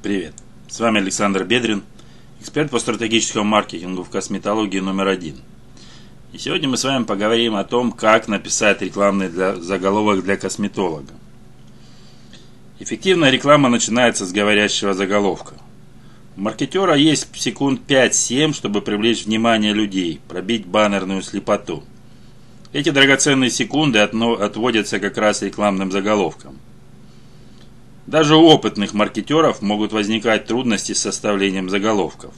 Привет! С вами Александр Бедрин, эксперт по стратегическому маркетингу в косметологии номер один. И сегодня мы с вами поговорим о том, как написать рекламный для, заголовок для косметолога. Эффективная реклама начинается с говорящего заголовка. У маркетера есть секунд 5-7, чтобы привлечь внимание людей, пробить баннерную слепоту. Эти драгоценные секунды отводятся как раз рекламным заголовкам – даже у опытных маркетеров могут возникать трудности с составлением заголовков.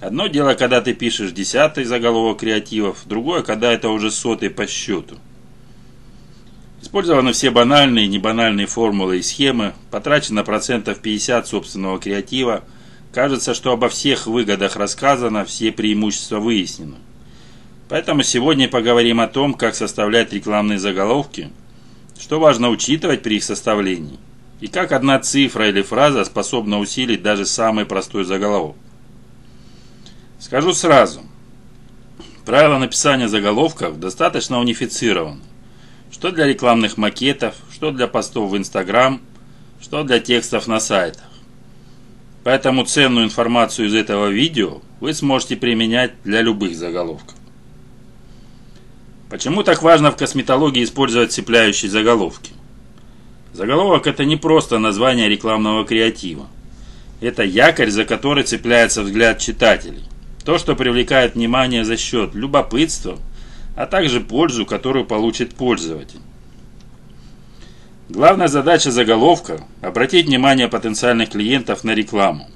Одно дело, когда ты пишешь десятый заголовок креативов, другое, когда это уже сотый по счету. Использованы все банальные и небанальные формулы и схемы, потрачено процентов 50 собственного креатива, кажется, что обо всех выгодах рассказано, все преимущества выяснены. Поэтому сегодня поговорим о том, как составлять рекламные заголовки, что важно учитывать при их составлении – и как одна цифра или фраза способна усилить даже самый простой заголовок. Скажу сразу, правила написания заголовков достаточно унифицированы. Что для рекламных макетов, что для постов в Инстаграм, что для текстов на сайтах. Поэтому ценную информацию из этого видео вы сможете применять для любых заголовков. Почему так важно в косметологии использовать цепляющие заголовки? Заголовок – это не просто название рекламного креатива. Это якорь, за который цепляется взгляд читателей. То, что привлекает внимание за счет любопытства, а также пользу, которую получит пользователь. Главная задача заголовка – обратить внимание потенциальных клиентов на рекламу.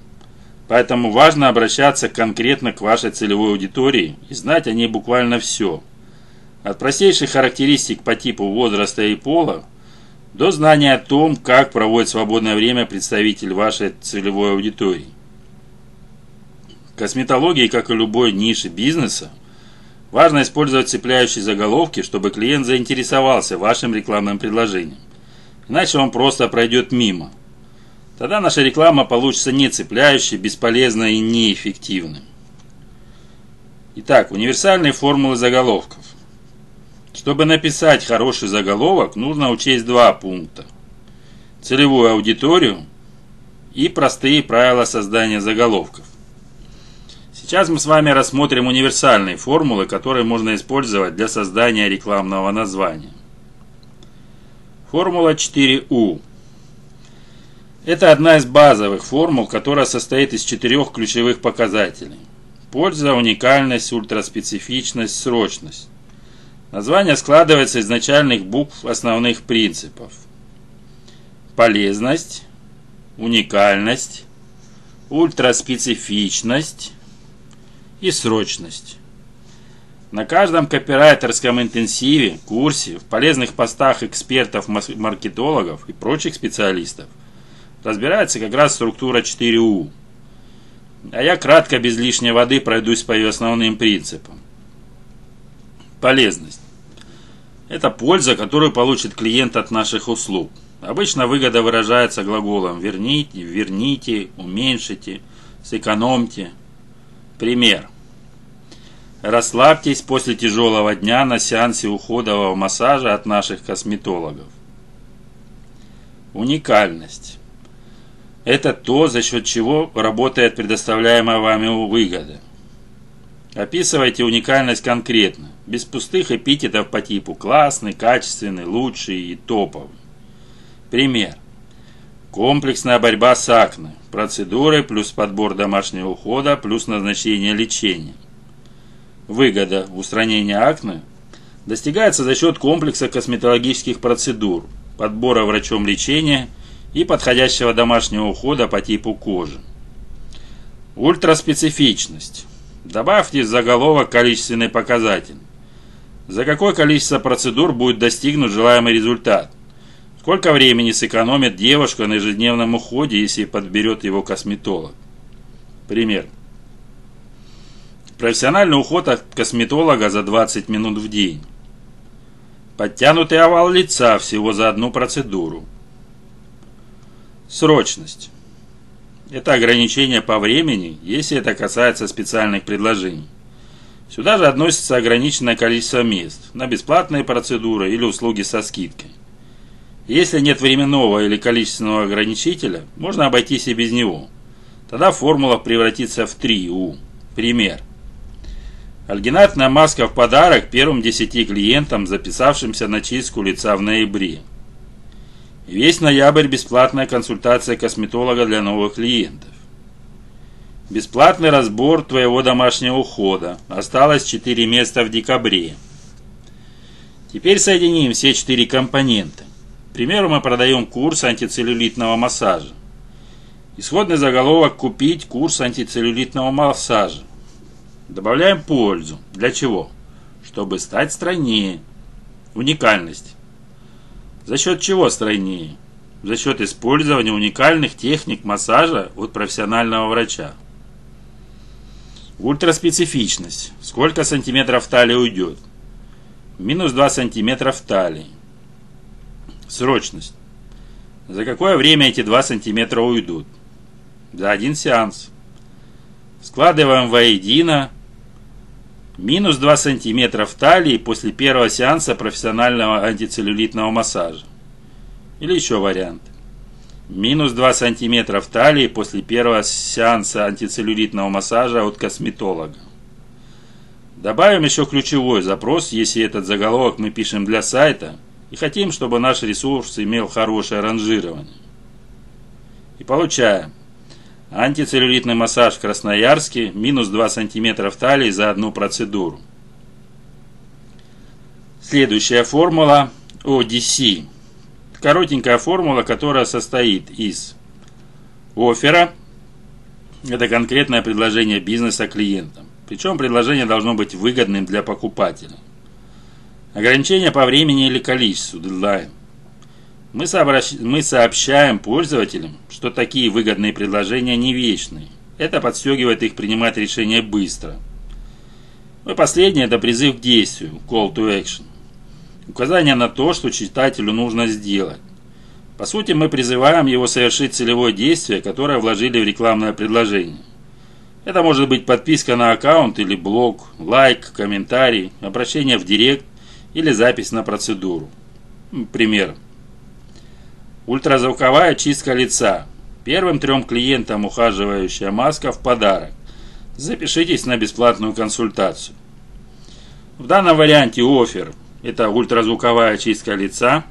Поэтому важно обращаться конкретно к вашей целевой аудитории и знать о ней буквально все. От простейших характеристик по типу возраста и пола до знания о том, как проводит свободное время представитель вашей целевой аудитории. Косметологии, как и любой нише бизнеса, важно использовать цепляющие заголовки, чтобы клиент заинтересовался вашим рекламным предложением. Иначе он просто пройдет мимо. Тогда наша реклама получится не цепляющей, бесполезной и неэффективной. Итак, универсальные формулы заголовков. Чтобы написать хороший заголовок, нужно учесть два пункта. Целевую аудиторию и простые правила создания заголовков. Сейчас мы с вами рассмотрим универсальные формулы, которые можно использовать для создания рекламного названия. Формула 4У. Это одна из базовых формул, которая состоит из четырех ключевых показателей. Польза, уникальность, ультраспецифичность, срочность. Название складывается из начальных букв основных принципов. Полезность, уникальность, ультраспецифичность и срочность. На каждом копирайтерском интенсиве, курсе, в полезных постах экспертов-маркетологов и прочих специалистов разбирается как раз структура 4У. А я кратко, без лишней воды, пройдусь по ее основным принципам. Полезность. Это польза, которую получит клиент от наших услуг. Обычно выгода выражается глаголом «верните», «верните», «уменьшите», «сэкономьте». Пример. Расслабьтесь после тяжелого дня на сеансе уходового массажа от наших косметологов. Уникальность. Это то, за счет чего работает предоставляемая вами выгода. Описывайте уникальность конкретно, без пустых эпитетов по типу «классный», «качественный», «лучший» и «топовый». Пример. Комплексная борьба с акне. Процедуры плюс подбор домашнего ухода плюс назначение лечения. Выгода устранения акне достигается за счет комплекса косметологических процедур, подбора врачом лечения и подходящего домашнего ухода по типу кожи. Ультраспецифичность. Добавьте в заголовок количественный показатель. За какое количество процедур будет достигнут желаемый результат? Сколько времени сэкономит девушка на ежедневном уходе, если подберет его косметолог? Пример. Профессиональный уход от косметолога за 20 минут в день. Подтянутый овал лица всего за одну процедуру. Срочность. Это ограничение по времени, если это касается специальных предложений. Сюда же относится ограниченное количество мест на бесплатные процедуры или услуги со скидкой. Если нет временного или количественного ограничителя, можно обойтись и без него. Тогда формула превратится в 3У. Пример. Альгинатная маска в подарок первым 10 клиентам, записавшимся на чистку лица в ноябре. Весь ноябрь бесплатная консультация косметолога для новых клиентов. Бесплатный разбор твоего домашнего ухода. Осталось 4 места в декабре. Теперь соединим все четыре компонента. К примеру, мы продаем курс антицеллюлитного массажа. Исходный заголовок «Купить курс антицеллюлитного массажа». Добавляем пользу. Для чего? Чтобы стать стройнее. Уникальность. За счет чего стройнее? За счет использования уникальных техник массажа от профессионального врача. Ультраспецифичность. Сколько сантиметров талии уйдет? Минус 2 сантиметра в талии. Срочность. За какое время эти 2 сантиметра уйдут? За один сеанс. Складываем воедино минус 2 см в талии после первого сеанса профессионального антицеллюлитного массажа. Или еще вариант. Минус 2 см в талии после первого сеанса антицеллюлитного массажа от косметолога. Добавим еще ключевой запрос, если этот заголовок мы пишем для сайта и хотим, чтобы наш ресурс имел хорошее ранжирование. И получаем Антицеллюлитный массаж в Красноярске, минус 2 см талии за одну процедуру. Следующая формула ODC. Коротенькая формула, которая состоит из оффера, это конкретное предложение бизнеса клиентам. Причем предложение должно быть выгодным для покупателя. Ограничение по времени или количеству, дедлайн – мы, сообщ... мы сообщаем пользователям, что такие выгодные предложения не вечные. Это подстегивает их принимать решения быстро. Ну и последнее – это призыв к действию, call to action. Указание на то, что читателю нужно сделать. По сути, мы призываем его совершить целевое действие, которое вложили в рекламное предложение. Это может быть подписка на аккаунт или блог, лайк, комментарий, обращение в директ или запись на процедуру. Пример. Ультразвуковая чистка лица. Первым трем клиентам ухаживающая маска в подарок. Запишитесь на бесплатную консультацию. В данном варианте офер – это ультразвуковая чистка лица.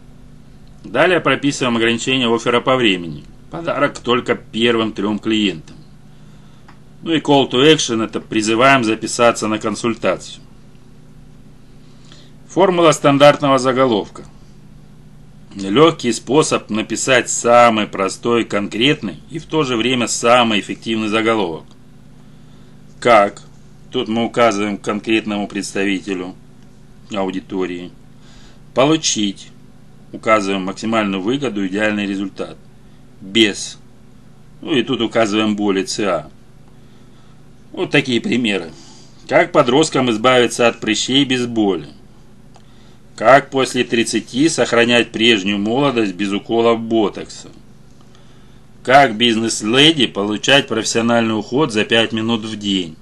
Далее прописываем ограничение оффера по времени. Подарок только первым трем клиентам. Ну и call to action – это призываем записаться на консультацию. Формула стандартного заголовка. Легкий способ написать самый простой, конкретный и в то же время самый эффективный заголовок. Как? Тут мы указываем конкретному представителю аудитории. Получить. Указываем максимальную выгоду, идеальный результат. Без. Ну и тут указываем боли ЦА. Вот такие примеры. Как подросткам избавиться от прыщей без боли? Как после 30 сохранять прежнюю молодость без уколов ботокса? Как бизнес-леди получать профессиональный уход за 5 минут в день?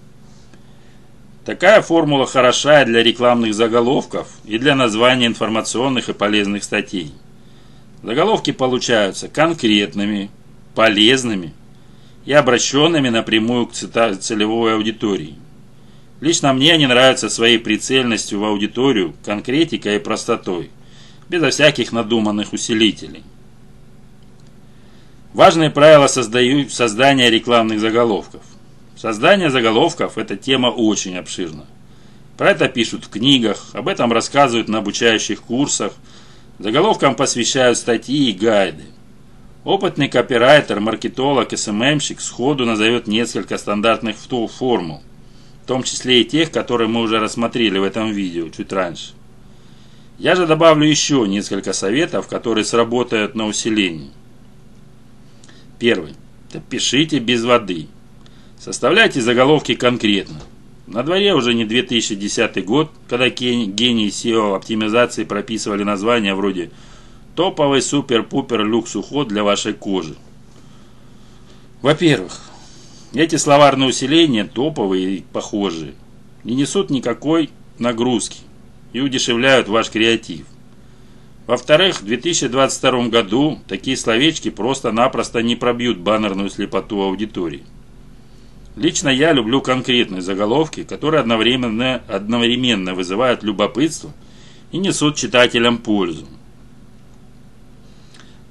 Такая формула хороша для рекламных заголовков и для названия информационных и полезных статей. Заголовки получаются конкретными, полезными и обращенными напрямую к целевой аудитории. Лично мне они нравятся своей прицельностью в аудиторию, конкретикой и простотой, безо всяких надуманных усилителей. Важные правила создаю, создания рекламных заголовков. Создание заголовков – это тема очень обширна. Про это пишут в книгах, об этом рассказывают на обучающих курсах, заголовкам посвящают статьи и гайды. Опытный копирайтер, маркетолог, СММщик сходу назовет несколько стандартных формул, том числе и тех, которые мы уже рассмотрели в этом видео чуть раньше. Я же добавлю еще несколько советов, которые сработают на усиление. Первый. Пишите без воды. Составляйте заголовки конкретно. На дворе уже не 2010 год, когда гении SEO оптимизации прописывали названия вроде «Топовый супер-пупер люкс уход для вашей кожи». Во-первых, эти словарные усиления топовые и похожие. Не несут никакой нагрузки и удешевляют ваш креатив. Во-вторых, в 2022 году такие словечки просто-напросто не пробьют баннерную слепоту аудитории. Лично я люблю конкретные заголовки, которые одновременно, одновременно вызывают любопытство и несут читателям пользу.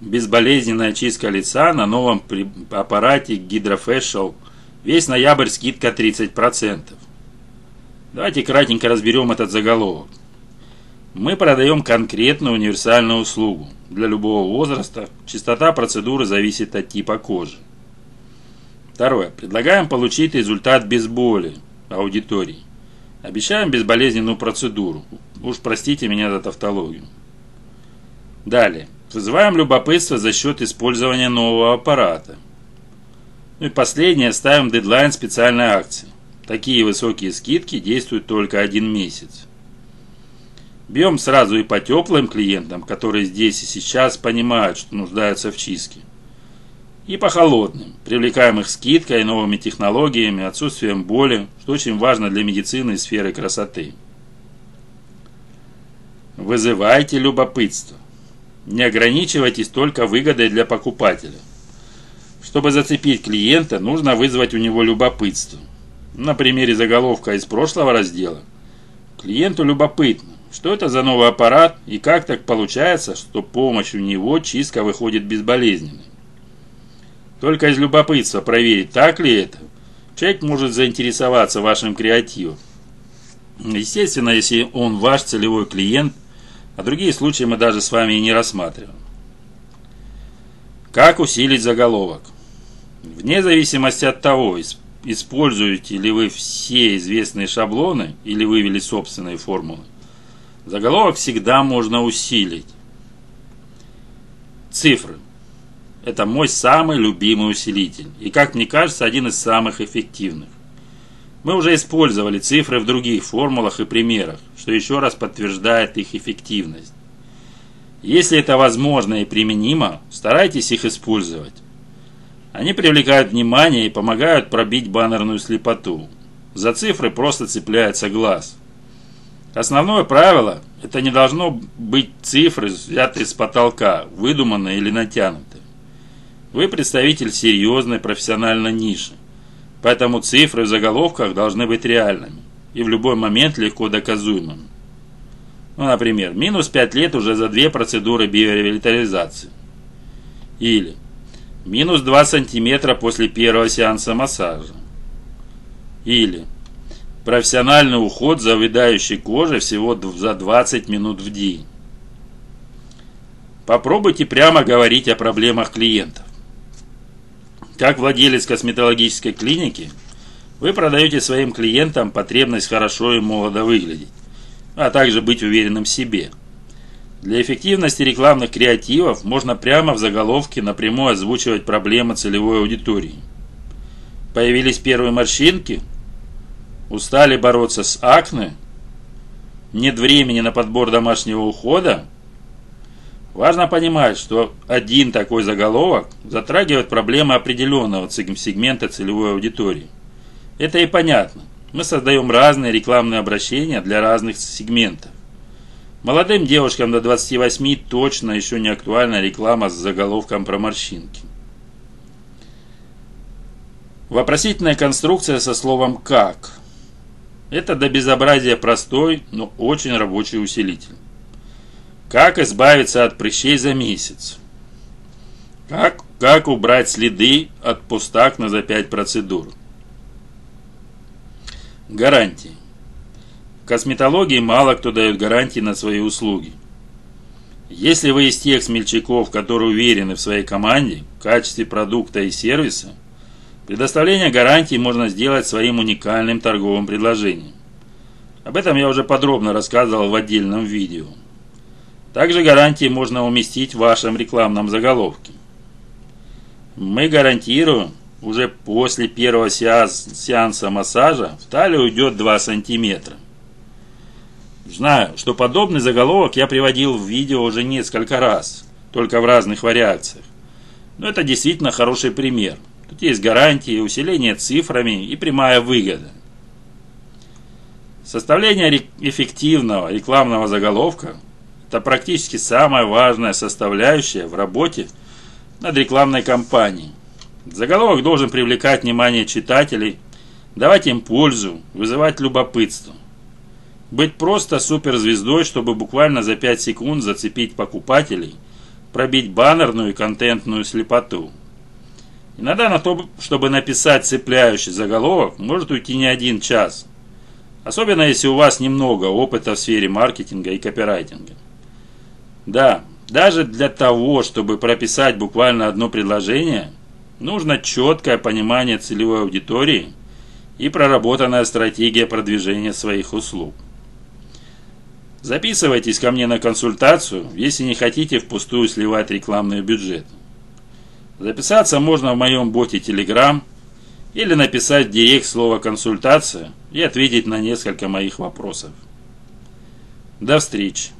Безболезненная чистка лица на новом аппарате Hydrofacial. Весь ноябрь скидка 30%. Давайте кратенько разберем этот заголовок. Мы продаем конкретную универсальную услугу. Для любого возраста частота процедуры зависит от типа кожи. Второе. Предлагаем получить результат без боли аудитории. Обещаем безболезненную процедуру. Уж простите меня за тавтологию. Далее. Вызываем любопытство за счет использования нового аппарата. Ну и последнее. Ставим дедлайн специальной акции. Такие высокие скидки действуют только один месяц. Бьем сразу и по теплым клиентам, которые здесь и сейчас понимают, что нуждаются в чистке. И по холодным, привлекаем их скидкой, новыми технологиями, отсутствием боли, что очень важно для медицины и сферы красоты. Вызывайте любопытство. Не ограничивайтесь только выгодой для покупателя. Чтобы зацепить клиента, нужно вызвать у него любопытство. На примере заголовка из прошлого раздела. Клиенту любопытно, что это за новый аппарат и как так получается, что помощью него чистка выходит безболезненной? Только из любопытства проверить, так ли это, человек может заинтересоваться вашим креативом. Естественно, если он ваш целевой клиент, а другие случаи мы даже с вами и не рассматриваем. Как усилить заголовок? Вне зависимости от того, используете ли вы все известные шаблоны или вывели собственные формулы, Заголовок всегда можно усилить. Цифры. Это мой самый любимый усилитель. И, как мне кажется, один из самых эффективных. Мы уже использовали цифры в других формулах и примерах, что еще раз подтверждает их эффективность. Если это возможно и применимо, старайтесь их использовать. Они привлекают внимание и помогают пробить баннерную слепоту. За цифры просто цепляется глаз. Основное правило – это не должно быть цифры, взятые с потолка, выдуманные или натянутые. Вы представитель серьезной профессиональной ниши, поэтому цифры в заголовках должны быть реальными и в любой момент легко доказуемыми. Ну, например, минус 5 лет уже за две процедуры биоревитализации. Или минус 2 сантиметра после первого сеанса массажа. Или Профессиональный уход за увядающей кожей всего за 20 минут в день. Попробуйте прямо говорить о проблемах клиентов. Как владелец косметологической клиники, вы продаете своим клиентам потребность хорошо и молодо выглядеть, а также быть уверенным в себе. Для эффективности рекламных креативов можно прямо в заголовке напрямую озвучивать проблемы целевой аудитории. Появились первые морщинки – Устали бороться с акне? Нет времени на подбор домашнего ухода? Важно понимать, что один такой заголовок затрагивает проблемы определенного сегмента целевой аудитории. Это и понятно. Мы создаем разные рекламные обращения для разных сегментов. Молодым девушкам до 28 точно еще не актуальна реклама с заголовком про морщинки. Вопросительная конструкция со словом «как». Это до безобразия простой, но очень рабочий усилитель. Как избавиться от прыщей за месяц? Как, как убрать следы от пустакна за 5 процедур? Гарантии. Косметологии мало кто дает гарантии на свои услуги. Если вы из тех смельчаков, которые уверены в своей команде, в качестве продукта и сервиса – Предоставление гарантии можно сделать своим уникальным торговым предложением. Об этом я уже подробно рассказывал в отдельном видео. Также гарантии можно уместить в вашем рекламном заголовке. Мы гарантируем, уже после первого сеанса массажа в талию уйдет 2 сантиметра. Знаю, что подобный заголовок я приводил в видео уже несколько раз, только в разных вариациях. Но это действительно хороший пример – Тут есть гарантии, усиление цифрами и прямая выгода. Составление эффективного рекламного заголовка Это практически самая важная составляющая в работе над рекламной кампанией. Заголовок должен привлекать внимание читателей, давать им пользу, вызывать любопытство. Быть просто суперзвездой, чтобы буквально за 5 секунд зацепить покупателей, пробить баннерную и контентную слепоту. Иногда на то, чтобы написать цепляющий заголовок, может уйти не один час. Особенно если у вас немного опыта в сфере маркетинга и копирайтинга. Да, даже для того, чтобы прописать буквально одно предложение, нужно четкое понимание целевой аудитории и проработанная стратегия продвижения своих услуг. Записывайтесь ко мне на консультацию, если не хотите впустую сливать рекламный бюджет. Записаться можно в моем боте Telegram или написать директ слово «консультация» и ответить на несколько моих вопросов. До встречи!